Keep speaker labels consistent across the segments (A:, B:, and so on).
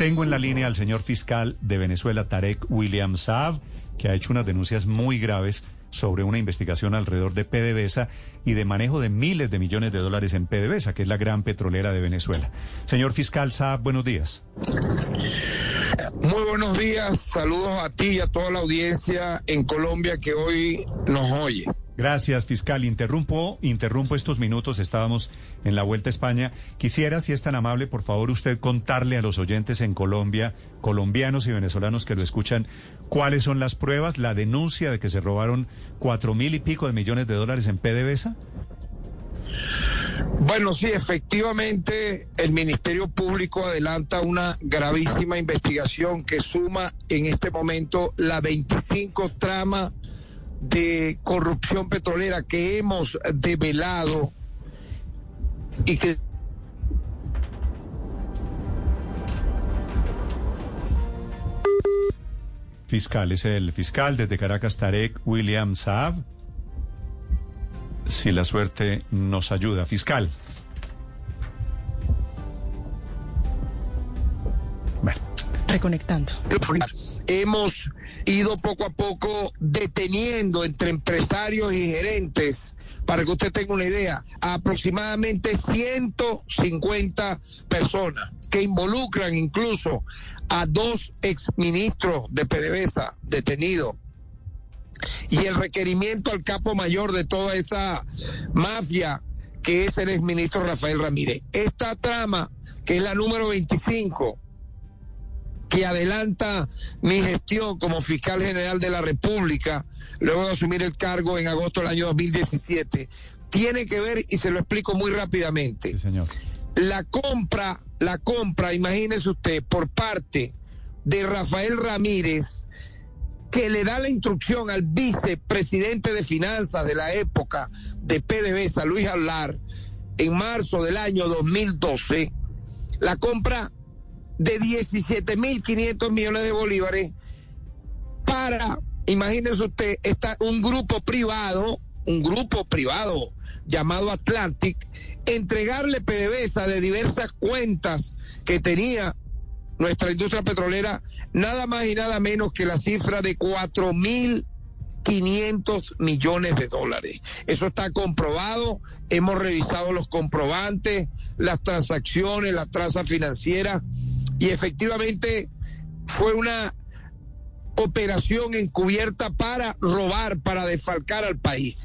A: Tengo en la línea al señor fiscal de Venezuela, Tarek William Saab, que ha hecho unas denuncias muy graves sobre una investigación alrededor de PDVSA y de manejo de miles de millones de dólares en PDVSA, que es la gran petrolera de Venezuela. Señor fiscal Saab, buenos días.
B: Muy buenos días, saludos a ti y a toda la audiencia en Colombia que hoy nos oye.
A: Gracias, fiscal. Interrumpo, interrumpo estos minutos. Estábamos en la Vuelta a España. Quisiera, si es tan amable, por favor, usted contarle a los oyentes en Colombia, colombianos y venezolanos que lo escuchan, cuáles son las pruebas, la denuncia de que se robaron cuatro mil y pico de millones de dólares en PDVSA.
B: Bueno, sí, efectivamente, el Ministerio Público adelanta una gravísima investigación que suma en este momento la 25 trama de corrupción petrolera que hemos develado y que
A: Fiscal, es el fiscal desde Caracas, Tarek William Saab. Si la suerte nos ayuda, fiscal. Bueno.
C: Reconectando.
B: hemos ido poco a poco deteniendo entre empresarios y gerentes, para que usted tenga una idea, a aproximadamente 150 personas que involucran incluso a dos exministros de PDVSA detenidos. Y el requerimiento al capo mayor de toda esa mafia que es el exministro Rafael Ramírez. Esta trama, que es la número 25, que adelanta mi gestión como fiscal general de la República, luego de asumir el cargo en agosto del año 2017, tiene que ver, y se lo explico muy rápidamente,
A: Sí, señor.
B: la compra, la compra, imagínese usted, por parte de Rafael Ramírez, que le da la instrucción al vicepresidente de finanzas de la época de PDVSA, Luis Hablar, en marzo del año 2012, la compra de 17.500 millones de bolívares para, imagínese usted, está un grupo privado, un grupo privado llamado Atlantic, entregarle PDVSA de diversas cuentas que tenía nuestra industria petrolera, nada más y nada menos que la cifra de 4.500 millones de dólares. Eso está comprobado, hemos revisado los comprobantes, las transacciones, la traza financiera, y efectivamente fue una operación encubierta para robar, para desfalcar al país.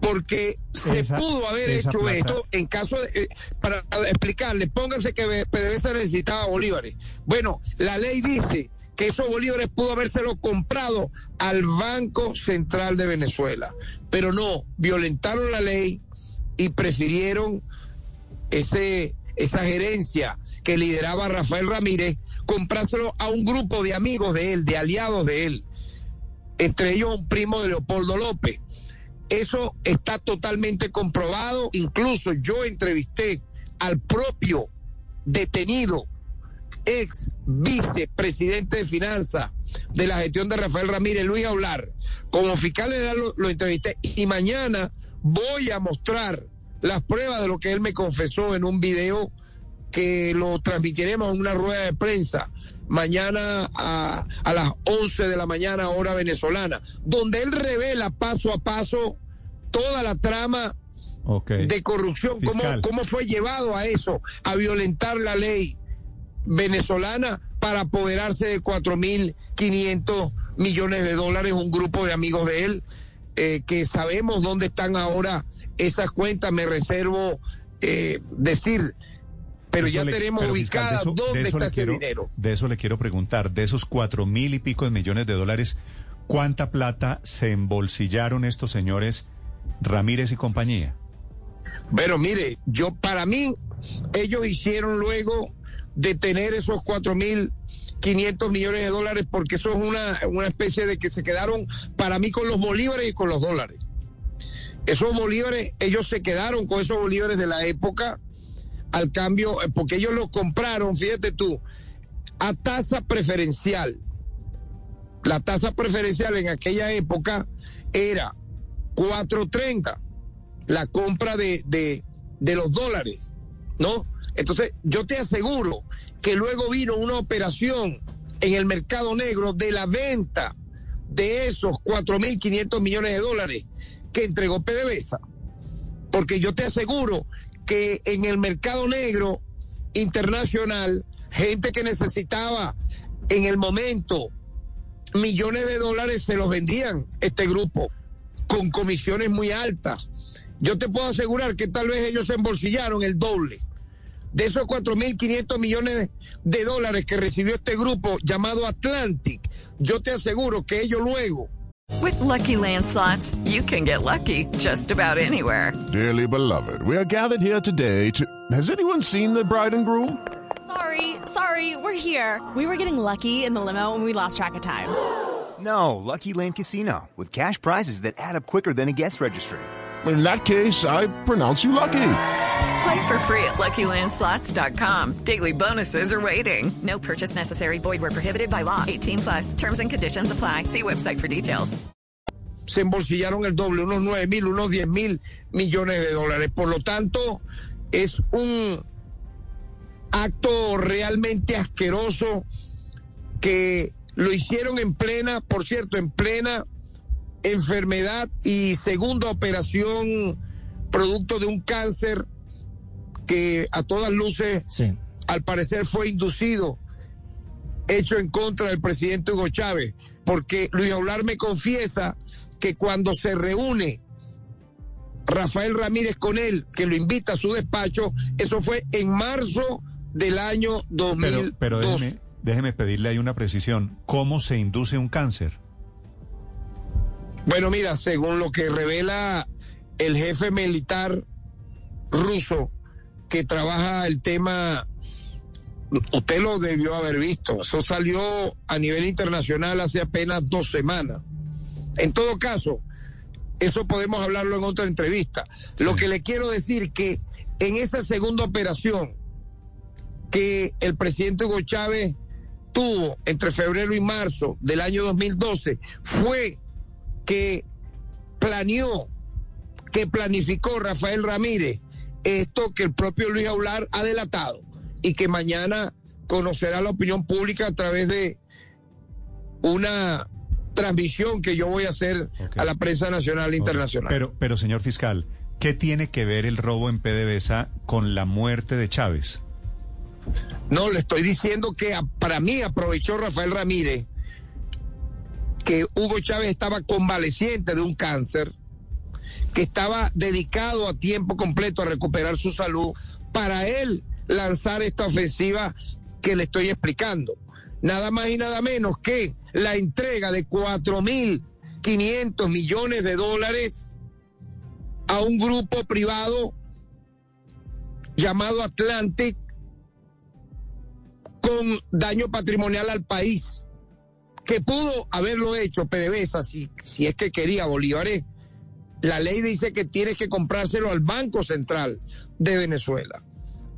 B: Porque se
A: Esa-
B: pudo haber hecho
A: plata-
B: esto en caso de, eh, para explicarle, pónganse que PDVSA necesitaba bolívares. Bueno, la ley dice que esos bolívares pudo habérselo comprado al Banco Central de Venezuela, pero no, violentaron la ley y prefirieron ese, esa gerencia que lideraba Rafael Ramírez, comprárselo a un grupo de amigos de él, de aliados de él, entre ellos un primo de Leopoldo López. Eso está totalmente comprobado, incluso yo entrevisté al propio detenido ex vicepresidente de finanzas de la gestión de Rafael Ramírez, Luis Hablar. Como fiscal lo entrevisté y mañana voy a mostrar las pruebas de lo que él me confesó en un video que lo transmitiremos en una rueda de prensa mañana a, a las 11 de la mañana hora venezolana, donde él revela paso a paso toda la trama de corrupción, cómo, cómo fue llevado a eso, a violentar la ley venezolana para apoderarse de 4.500 millones de dólares, un grupo de amigos de él, eh, que sabemos dónde están ahora esas cuentas, me reservo eh, decir, pero ya
A: le-
B: tenemos
A: pero,
B: ubicada
A: eso-
B: dónde está ese
A: quiero-
B: dinero.
A: De eso le quiero preguntar, de esos cuatro mil y pico de millones de dólares, ¿cuánta plata se embolsillaron estos señores Ramírez y compañía?
B: Pero mire, yo para mí, ellos hicieron luego de tener esos 4.500 millones de dólares porque eso es una, una especie de que se quedaron para mí con los bolívares y con los dólares. Esos bolívares, ellos se quedaron con esos bolívares de la época al cambio, eh, porque ellos los compraron, fíjate tú, a tasa preferencial. La tasa preferencial en aquella época era 4.30, la compra de, de, de los dólares, ¿no? Entonces, yo te aseguro que luego vino una operación en el mercado negro de la venta de esos 4.500 millones de dólares que entregó PDVSA. Porque yo te aseguro que en el mercado negro internacional, gente que necesitaba en el momento millones de dólares se los vendían este grupo con comisiones muy altas. Yo te puedo asegurar que tal vez ellos se embolsillaron el doble de esos 4.500 millones de dólares que recibió este grupo llamado Atlantic. Yo te aseguro que ellos luego
D: With lucky landslots, you can get lucky just about anywhere.
E: Dearly beloved, we are gathered here today to. Has anyone seen the bride and groom?
C: Sorry, sorry, we're here. We were getting lucky in the limo and we lost track of time.
F: No, Lucky Land Casino, with cash prizes that add up quicker than a guest registry.
E: In that case, I pronounce you lucky.
D: Play for free at LuckyLandSlots.com. Daily bonuses are waiting. No purchase necessary. Void where prohibited by law. 18 plus. Terms and conditions apply. See website for details.
B: se embolsillaron el doble, unos 9 mil, unos 10 mil millones de dólares. Por lo tanto, es un acto realmente asqueroso que lo hicieron en plena, por cierto, en plena enfermedad y segunda operación producto de un cáncer que a todas luces,
G: Sí.
B: al parecer, fue inducido, hecho en contra del presidente Hugo Chávez, porque Luis Aular me confiesa que cuando se reúne Rafael Ramírez con él, que lo invita a su despacho, eso fue en marzo del año
A: Pero,
B: 2002.
A: pero déjeme, déjeme pedirle ahí una precisión. ¿Cómo se induce un cáncer?
B: Bueno, mira, según lo que revela el jefe militar ruso que trabaja el tema, usted lo debió haber visto, eso salió a nivel internacional hace apenas dos semanas. En todo caso, eso podemos hablarlo en otra entrevista. Lo que le quiero decir que en esa segunda operación que el presidente Hugo Chávez tuvo entre febrero y marzo del año 2012 fue que planeó, que planificó Rafael Ramírez esto que el propio Luis Aular ha delatado y que mañana conocerá la opinión pública a través de una transmisión que yo voy a hacer a la prensa nacional e internacional.
A: Pero, pero señor fiscal, ¿qué tiene que ver el robo en PDVSA con la muerte de Chávez?
B: No, le estoy diciendo que a- para mí aprovechó Rafael Ramírez que Hugo Chávez estaba convaleciente de un cáncer, que estaba dedicado a tiempo completo a recuperar su salud, para él lanzar esta ofensiva que le estoy explicando. Nada más y nada menos que la entrega de 4.500 millones de dólares a un grupo privado llamado Atlantic con daño patrimonial al país, que pudo haberlo hecho PDVSA si, si es que quería Bolívares. La ley dice que tienes que comprárselo al Banco Central de Venezuela,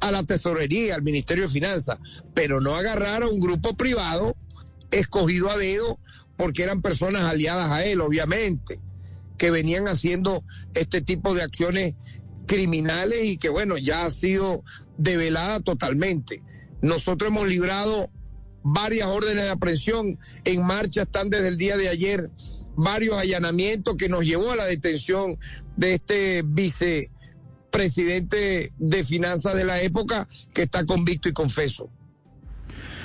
B: a la Tesorería, al Ministerio de Finanzas, pero no agarrar a un grupo privado escogido a dedo porque eran personas aliadas a él, obviamente, que venían haciendo este tipo de acciones criminales y que bueno, ya ha sido develada totalmente. Nosotros hemos librado varias órdenes de aprehensión en marcha, están desde el día de ayer varios allanamientos que nos llevó a la detención de este vicepresidente de finanzas de la época que está convicto y confeso.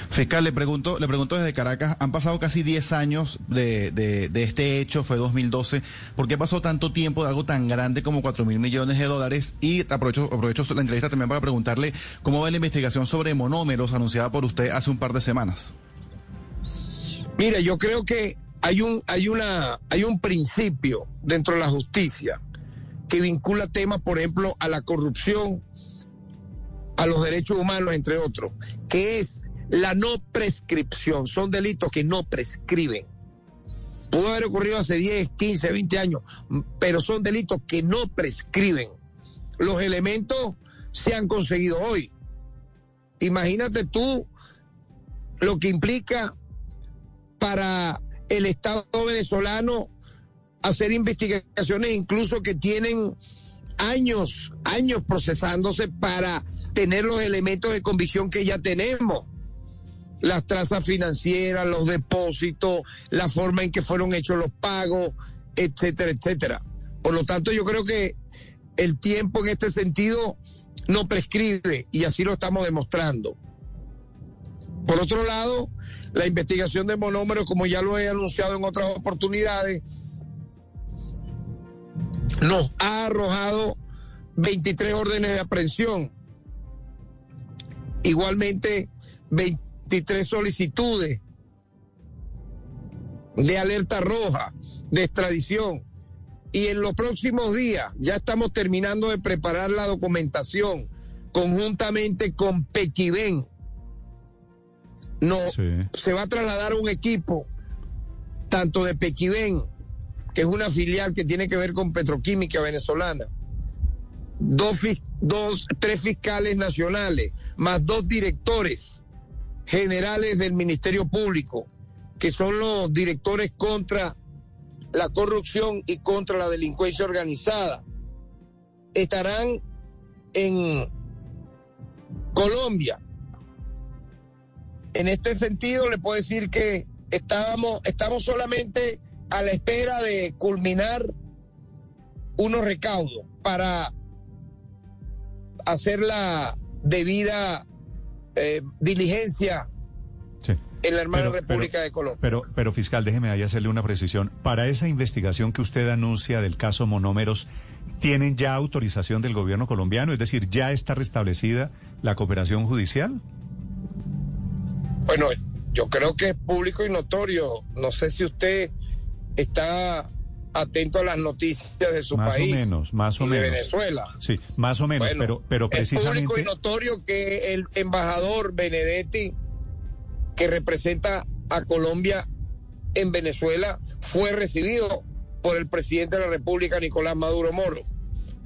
G: Fiscal, le pregunto, le pregunto desde Caracas, han pasado casi 10 años de, de, de este hecho, fue 2012. ¿Por qué pasó tanto tiempo de algo tan grande como 4 mil millones de dólares? Y aprovecho, aprovecho la entrevista también para preguntarle cómo va la investigación sobre monómeros anunciada por usted hace un par de semanas.
B: Mira, yo creo que hay un, hay una, hay un principio dentro de la justicia que vincula temas, por ejemplo, a la corrupción a los derechos humanos, entre otros, que es la no prescripción. Son delitos que no prescriben. Pudo haber ocurrido hace 10, 15, 20 años, pero son delitos que no prescriben. Los elementos se han conseguido hoy. Imagínate tú lo que implica para el Estado venezolano hacer investigaciones incluso que tienen años, años procesándose para tener los elementos de convicción que ya tenemos. Las trazas financieras, los depósitos, la forma en que fueron hechos los pagos, etcétera, etcétera. Por lo tanto, yo creo que el tiempo en este sentido no prescribe y así lo estamos demostrando. Por otro lado, la investigación de monómeros, como ya lo he anunciado en otras oportunidades, nos ha arrojado 23 órdenes de aprehensión. Igualmente, 23 solicitudes de alerta roja, de extradición. Y en los próximos días ya estamos terminando de preparar la documentación conjuntamente con Pequibén. No, se va a trasladar un equipo tanto de Pequibén que es una filial que tiene que ver con petroquímica venezolana, dos, dos, tres fiscales nacionales, más dos directores generales del Ministerio Público, que son los directores contra la corrupción y contra la delincuencia organizada, estarán en Colombia. En este sentido, le puedo decir que estábamos, estamos solamente a la espera de culminar unos recaudos para hacer la debida eh, diligencia en la hermana República de Colombia.
A: Pero, pero fiscal, déjeme ahí hacerle una precisión. Para esa investigación que usted anuncia del caso Monómeros, ¿tienen ya autorización del gobierno colombiano? Es decir, ¿ya está restablecida la cooperación judicial?
B: Bueno, yo creo que es público y notorio. No sé si usted está atento a las noticias de su país.
A: Más o menos, más o menos.
B: De Venezuela.
A: Sí, más o menos, pero, pero precisamente.
B: Es público y notorio que el embajador Benedetti, que representa a Colombia en Venezuela, fue recibido por el presidente de la República, Nicolás Maduro Moro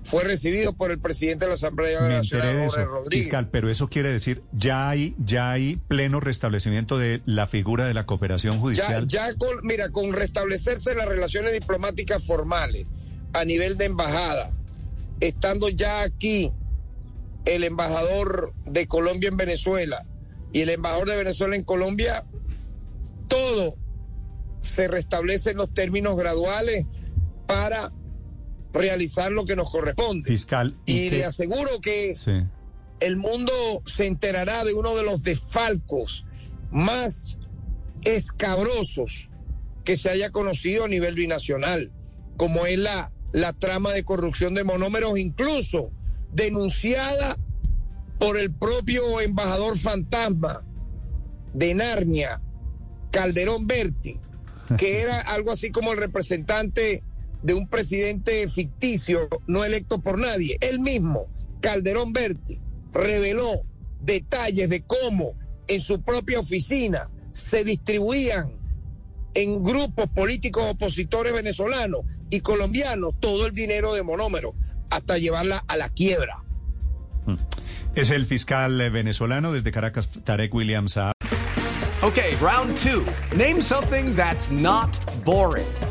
B: fue recibido por el presidente de la Asamblea Nacional, Jorge Rodríguez.
A: Fiscal, pero eso quiere decir, ya hay, ya hay pleno restablecimiento de la figura de la cooperación judicial.
B: Ya, ya con, mira, con restablecerse las relaciones diplomáticas formales a nivel de embajada, estando ya aquí el embajador de Colombia en Venezuela y el embajador de Venezuela en Colombia, todo se restablece en los términos graduales para realizar lo que nos corresponde.
A: Fiscal.
B: Y, le aseguro que el mundo se enterará de uno de los desfalcos más escabrosos que se haya conocido a nivel binacional, como es la, la trama de corrupción de monómeros, incluso denunciada por el propio embajador fantasma de Narnia, Calderón Berti, que era algo así como el representante de un presidente ficticio no electo por nadie. Él mismo, Calderón Berti, reveló detalles de cómo en su propia oficina se distribuían en grupos políticos opositores venezolanos y colombianos todo el dinero de monómero hasta llevarla a la quiebra.
A: Mm. Es el fiscal venezolano desde Caracas, Tarek Williams.
H: Ok, round two. Name something that's not boring.